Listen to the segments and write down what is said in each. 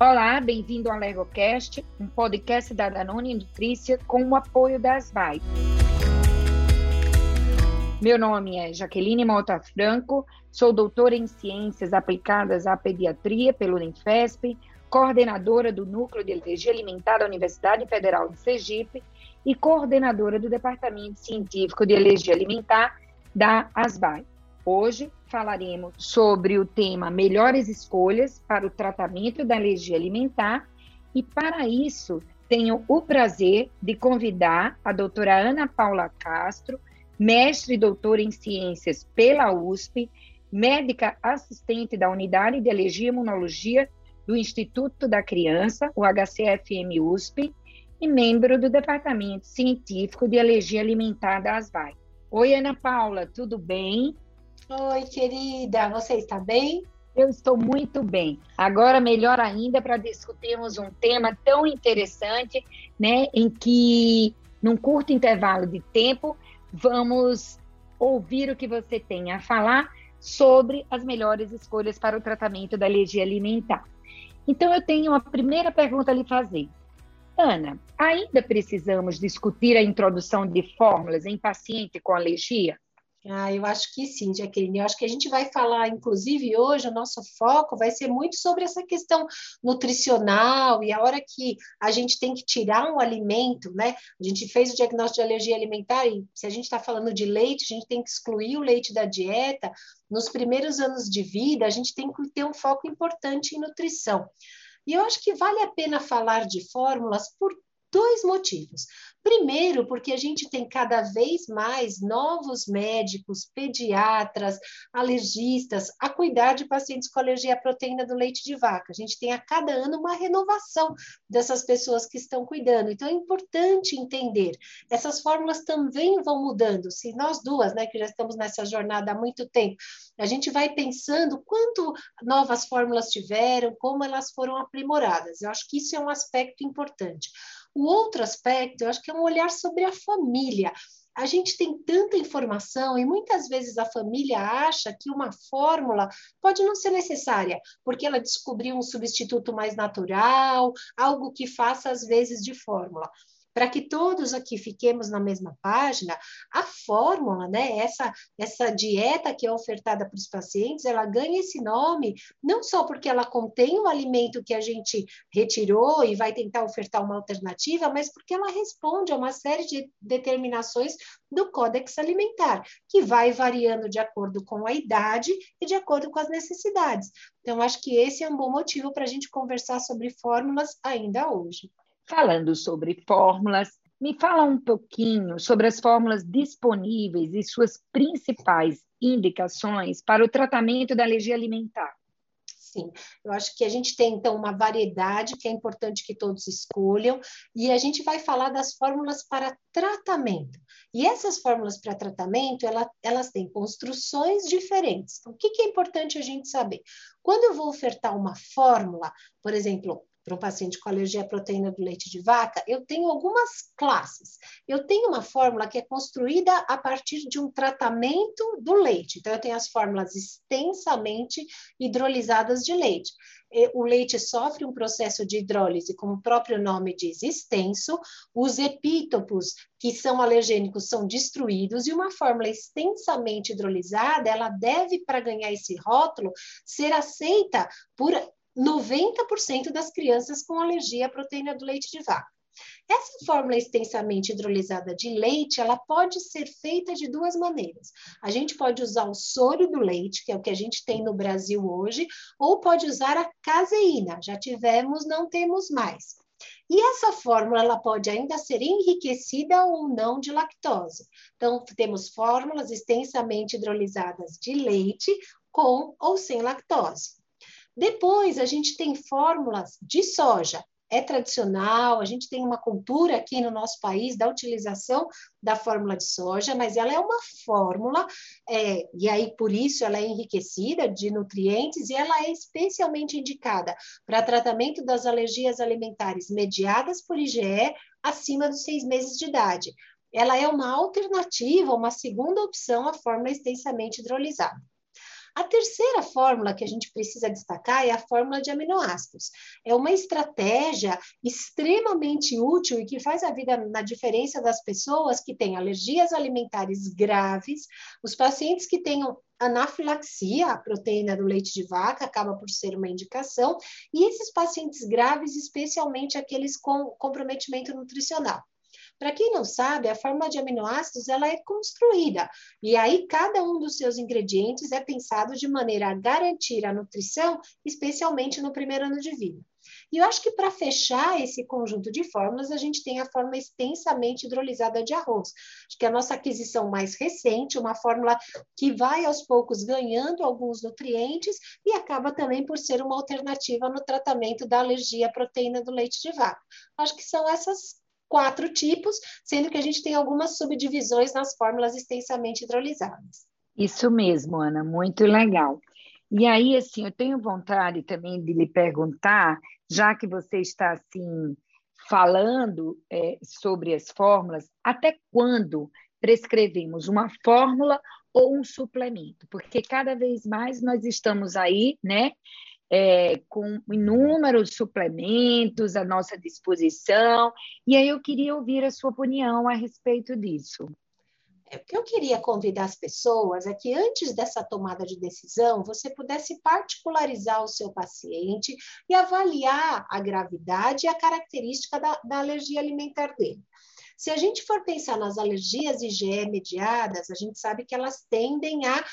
Olá, bem-vindo ao AlergoCast, um podcast da Danone Nutrícia com o apoio das VAI. Meu nome é Jaqueline Mota Franco, sou doutora em Ciências Aplicadas à Pediatria pelo Unifesp, coordenadora do Núcleo de Alergia Alimentar da Universidade Federal de Sergipe e coordenadora do Departamento Científico de Alergia Alimentar da ASVAI. Hoje falaremos sobre o tema Melhores Escolhas para o Tratamento da Alergia Alimentar e, para isso, tenho o prazer de convidar a doutora Ana Paula Castro, mestre e doutora em Ciências pela USP, médica assistente da Unidade de Alergia e Imunologia do Instituto da Criança, o HCFM USP, e membro do Departamento Científico de Alergia Alimentar da ASVAI. Oi, Ana Paula, tudo bem? Oi, querida, você está bem? Eu estou muito bem. Agora, melhor ainda, para discutirmos um tema tão interessante, né, em que, num curto intervalo de tempo, vamos ouvir o que você tem a falar sobre as melhores escolhas para o tratamento da alergia alimentar. Então, eu tenho uma primeira pergunta a lhe fazer. Ana, ainda precisamos discutir a introdução de fórmulas em paciente com alergia? Ah, eu acho que sim, Jaqueline. Eu acho que a gente vai falar, inclusive hoje, o nosso foco vai ser muito sobre essa questão nutricional e a hora que a gente tem que tirar um alimento, né? A gente fez o diagnóstico de alergia alimentar e se a gente está falando de leite, a gente tem que excluir o leite da dieta. Nos primeiros anos de vida, a gente tem que ter um foco importante em nutrição. E eu acho que vale a pena falar de fórmulas por dois motivos. Primeiro, porque a gente tem cada vez mais novos médicos, pediatras, alergistas a cuidar de pacientes com alergia à proteína do leite de vaca. A gente tem a cada ano uma renovação dessas pessoas que estão cuidando. Então é importante entender. Essas fórmulas também vão mudando. Se nós duas, né, que já estamos nessa jornada há muito tempo, a gente vai pensando quanto novas fórmulas tiveram, como elas foram aprimoradas. Eu acho que isso é um aspecto importante. O outro aspecto, eu acho que é um olhar sobre a família. A gente tem tanta informação e muitas vezes a família acha que uma fórmula pode não ser necessária, porque ela descobriu um substituto mais natural, algo que faça às vezes de fórmula para que todos aqui fiquemos na mesma página, a fórmula, né, essa, essa dieta que é ofertada para os pacientes, ela ganha esse nome não só porque ela contém o alimento que a gente retirou e vai tentar ofertar uma alternativa, mas porque ela responde a uma série de determinações do Códex Alimentar, que vai variando de acordo com a idade e de acordo com as necessidades. Então, acho que esse é um bom motivo para a gente conversar sobre fórmulas ainda hoje falando sobre fórmulas. Me fala um pouquinho sobre as fórmulas disponíveis e suas principais indicações para o tratamento da alergia alimentar. Sim, eu acho que a gente tem então uma variedade que é importante que todos escolham, e a gente vai falar das fórmulas para tratamento. E essas fórmulas para tratamento, ela, elas têm construções diferentes. Então, o que, que é importante a gente saber? Quando eu vou ofertar uma fórmula, por exemplo, para um paciente com alergia à proteína do leite de vaca, eu tenho algumas classes. Eu tenho uma fórmula que é construída a partir de um tratamento do leite. Então, eu tenho as fórmulas extensamente hidrolisadas de leite. O leite sofre um processo de hidrólise, como o próprio nome diz, extenso. Os epítopos, que são alergênicos, são destruídos e uma fórmula extensamente hidrolisada, ela deve, para ganhar esse rótulo, ser aceita por 90% das crianças com alergia à proteína do leite de vaca. Essa fórmula extensamente hidrolisada de leite, ela pode ser feita de duas maneiras. A gente pode usar o soro do leite, que é o que a gente tem no Brasil hoje, ou pode usar a caseína. Já tivemos, não temos mais. E essa fórmula ela pode ainda ser enriquecida ou não de lactose. Então, temos fórmulas extensamente hidrolisadas de leite com ou sem lactose. Depois, a gente tem fórmulas de soja. É tradicional, a gente tem uma cultura aqui no nosso país da utilização da fórmula de soja, mas ela é uma fórmula, é, e aí por isso ela é enriquecida de nutrientes e ela é especialmente indicada para tratamento das alergias alimentares mediadas por IgE acima dos seis meses de idade. Ela é uma alternativa, uma segunda opção à fórmula extensamente hidrolisada. A terceira fórmula que a gente precisa destacar é a fórmula de aminoácidos. É uma estratégia extremamente útil e que faz a vida na diferença das pessoas que têm alergias alimentares graves, os pacientes que tenham anafilaxia, a proteína do leite de vaca acaba por ser uma indicação, e esses pacientes graves, especialmente aqueles com comprometimento nutricional. Para quem não sabe, a fórmula de aminoácidos ela é construída e aí cada um dos seus ingredientes é pensado de maneira a garantir a nutrição, especialmente no primeiro ano de vida. E eu acho que para fechar esse conjunto de fórmulas, a gente tem a fórmula extensamente hidrolisada de arroz. Acho que é a nossa aquisição mais recente, uma fórmula que vai aos poucos ganhando alguns nutrientes e acaba também por ser uma alternativa no tratamento da alergia à proteína do leite de vaca. Acho que são essas quatro tipos, sendo que a gente tem algumas subdivisões nas fórmulas extensamente hidrolisadas. Isso mesmo, Ana, muito legal. E aí, assim, eu tenho vontade também de lhe perguntar, já que você está assim falando é, sobre as fórmulas, até quando prescrevemos uma fórmula ou um suplemento? Porque cada vez mais nós estamos aí, né, é, com inúmeros suplementos à nossa disposição, e aí eu queria ouvir a sua opinião a respeito disso. É, o que eu queria convidar as pessoas é que antes dessa tomada de decisão, você pudesse particularizar o seu paciente e avaliar a gravidade e a característica da, da alergia alimentar dele. Se a gente for pensar nas alergias IgE mediadas, a gente sabe que elas tendem a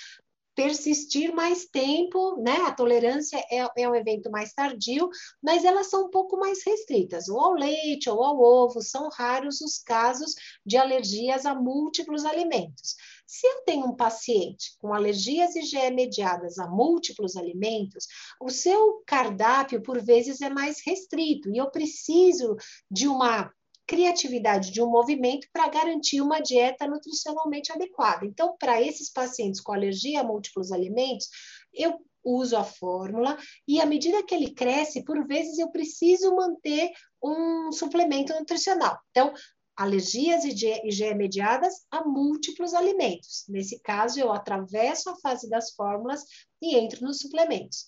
persistir mais tempo, né? A tolerância é, é, um evento mais tardio, mas elas são um pouco mais restritas, ou ao leite ou ao ovo, são raros os casos de alergias a múltiplos alimentos. Se eu tenho um paciente com alergias IgE mediadas a múltiplos alimentos, o seu cardápio, por vezes, é mais restrito, e eu preciso de uma criatividade de um movimento para garantir uma dieta nutricionalmente adequada. Então, para esses pacientes com alergia a múltiplos alimentos, eu uso a fórmula e à medida que ele cresce, por vezes eu preciso manter um suplemento nutricional. Então, alergias IgE mediadas a múltiplos alimentos. Nesse caso, eu atravesso a fase das fórmulas e entro nos suplementos.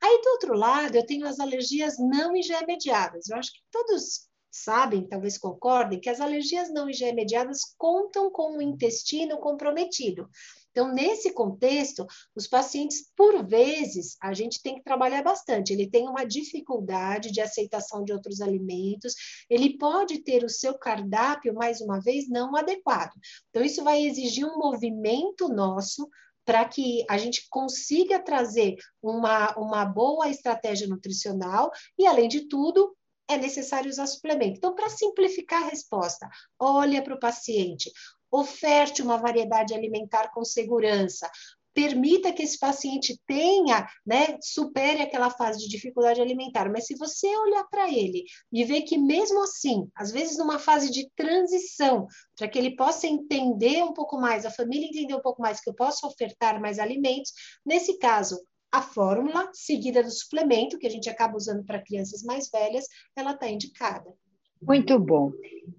Aí, do outro lado, eu tenho as alergias não IgE mediadas. Eu acho que todos sabem, talvez concordem, que as alergias não IgE-mediadas contam com o intestino comprometido. Então, nesse contexto, os pacientes, por vezes, a gente tem que trabalhar bastante. Ele tem uma dificuldade de aceitação de outros alimentos, ele pode ter o seu cardápio, mais uma vez, não adequado. Então, isso vai exigir um movimento nosso para que a gente consiga trazer uma, uma boa estratégia nutricional e, além de tudo, é necessário usar suplemento. Então, para simplificar a resposta, olha para o paciente, oferte uma variedade alimentar com segurança, permita que esse paciente tenha, né, supere aquela fase de dificuldade alimentar. Mas se você olhar para ele e ver que mesmo assim, às vezes numa fase de transição, para que ele possa entender um pouco mais, a família entender um pouco mais que eu posso ofertar mais alimentos, nesse caso, a fórmula seguida do suplemento, que a gente acaba usando para crianças mais velhas, ela está indicada. Muito bom.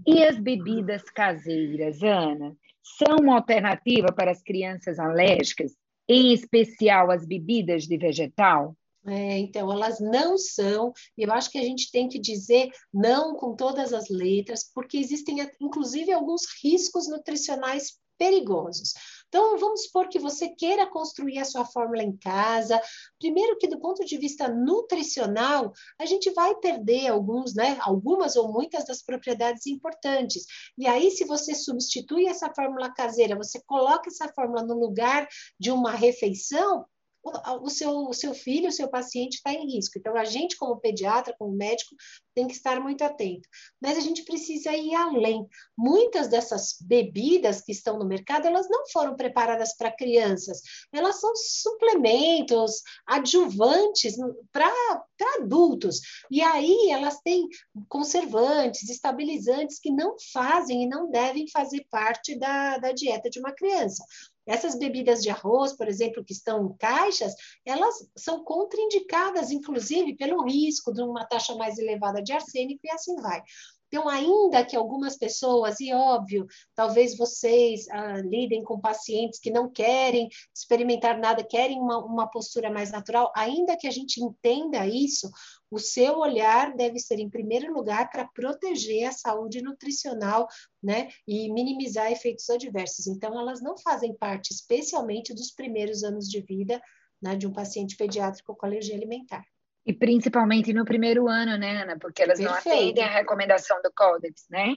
E as bebidas caseiras, Ana, são uma alternativa para as crianças alérgicas, em especial as bebidas de vegetal? É, então, elas não são, e eu acho que a gente tem que dizer não com todas as letras, porque existem, inclusive, alguns riscos nutricionais perigosos. Então, vamos supor que você queira construir a sua fórmula em casa. Primeiro que do ponto de vista nutricional, a gente vai perder alguns, né, algumas ou muitas das propriedades importantes. E aí, se você substitui essa fórmula caseira, você coloca essa fórmula no lugar de uma refeição, o seu, o seu filho, o seu paciente está em risco. Então, a gente, como pediatra, como médico, tem que estar muito atento. Mas a gente precisa ir além. Muitas dessas bebidas que estão no mercado, elas não foram preparadas para crianças. Elas são suplementos, adjuvantes para adultos. E aí, elas têm conservantes, estabilizantes que não fazem e não devem fazer parte da, da dieta de uma criança. Essas bebidas de arroz, por exemplo, que estão em caixas, elas são contraindicadas, inclusive, pelo risco de uma taxa mais elevada de arsênico e assim vai. Então, ainda que algumas pessoas, e óbvio, talvez vocês ah, lidem com pacientes que não querem experimentar nada, querem uma, uma postura mais natural, ainda que a gente entenda isso, o seu olhar deve ser, em primeiro lugar, para proteger a saúde nutricional, né, e minimizar efeitos adversos. Então, elas não fazem parte, especialmente, dos primeiros anos de vida né, de um paciente pediátrico com alergia alimentar. E principalmente no primeiro ano, né, Ana? Porque elas Perfeito. não atendem a recomendação do Códex, né?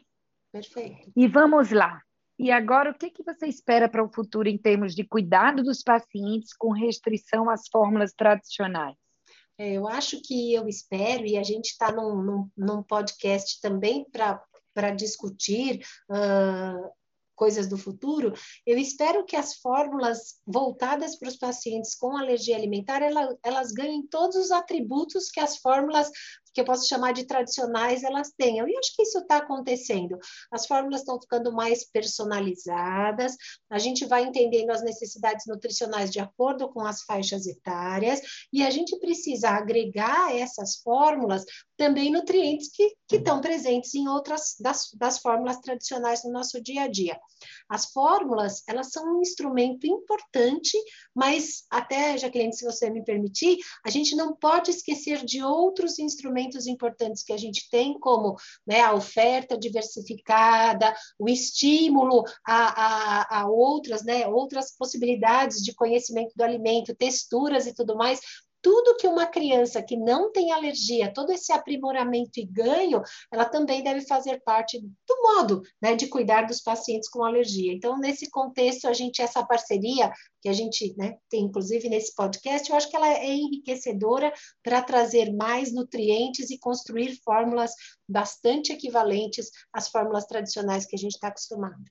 Perfeito. E vamos lá. E agora, o que, que você espera para o futuro em termos de cuidado dos pacientes com restrição às fórmulas tradicionais? É, eu acho que eu espero, e a gente está num, num, num, podcast também para discutir uh, coisas do futuro, eu espero que as fórmulas voltadas para os pacientes com alergia alimentar, ela, elas ganhem todos os atributos que as fórmulas que eu posso chamar de tradicionais, elas tenham. E acho que isso está acontecendo. As fórmulas estão ficando mais personalizadas, a gente vai entendendo as necessidades nutricionais de acordo com as faixas etárias, e a gente precisa agregar essas fórmulas também nutrientes que, que estão presentes em outras das, das fórmulas tradicionais no nosso dia a dia. As fórmulas, elas são um instrumento importante, mas até, Jaqueline, se você me permitir, a gente não pode esquecer de outros instrumentos instrumentos importantes que a gente tem, como né, a oferta diversificada, o estímulo a, a, a outras, né, outras possibilidades de conhecimento do alimento, texturas e tudo mais, tudo que uma criança que não tem alergia, todo esse aprimoramento e ganho, ela também deve fazer parte do modo né, de cuidar dos pacientes com alergia. Então, nesse contexto, a gente, essa parceria que a gente né, tem, inclusive, nesse podcast, eu acho que ela é enriquecedora para trazer mais nutrientes e construir fórmulas bastante equivalentes às fórmulas tradicionais que a gente está acostumado.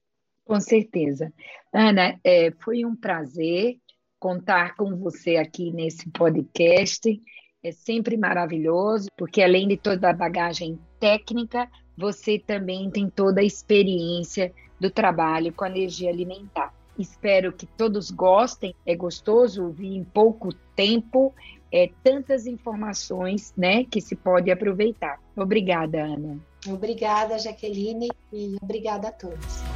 Com certeza. Ana, é, foi um prazer contar com você aqui nesse podcast. É sempre maravilhoso, porque além de toda a bagagem técnica, você também tem toda a experiência do trabalho com energia alimentar. Espero que todos gostem. É gostoso ouvir em pouco tempo é, tantas informações né, que se pode aproveitar. Obrigada, Ana. Obrigada, Jaqueline, e obrigada a todos.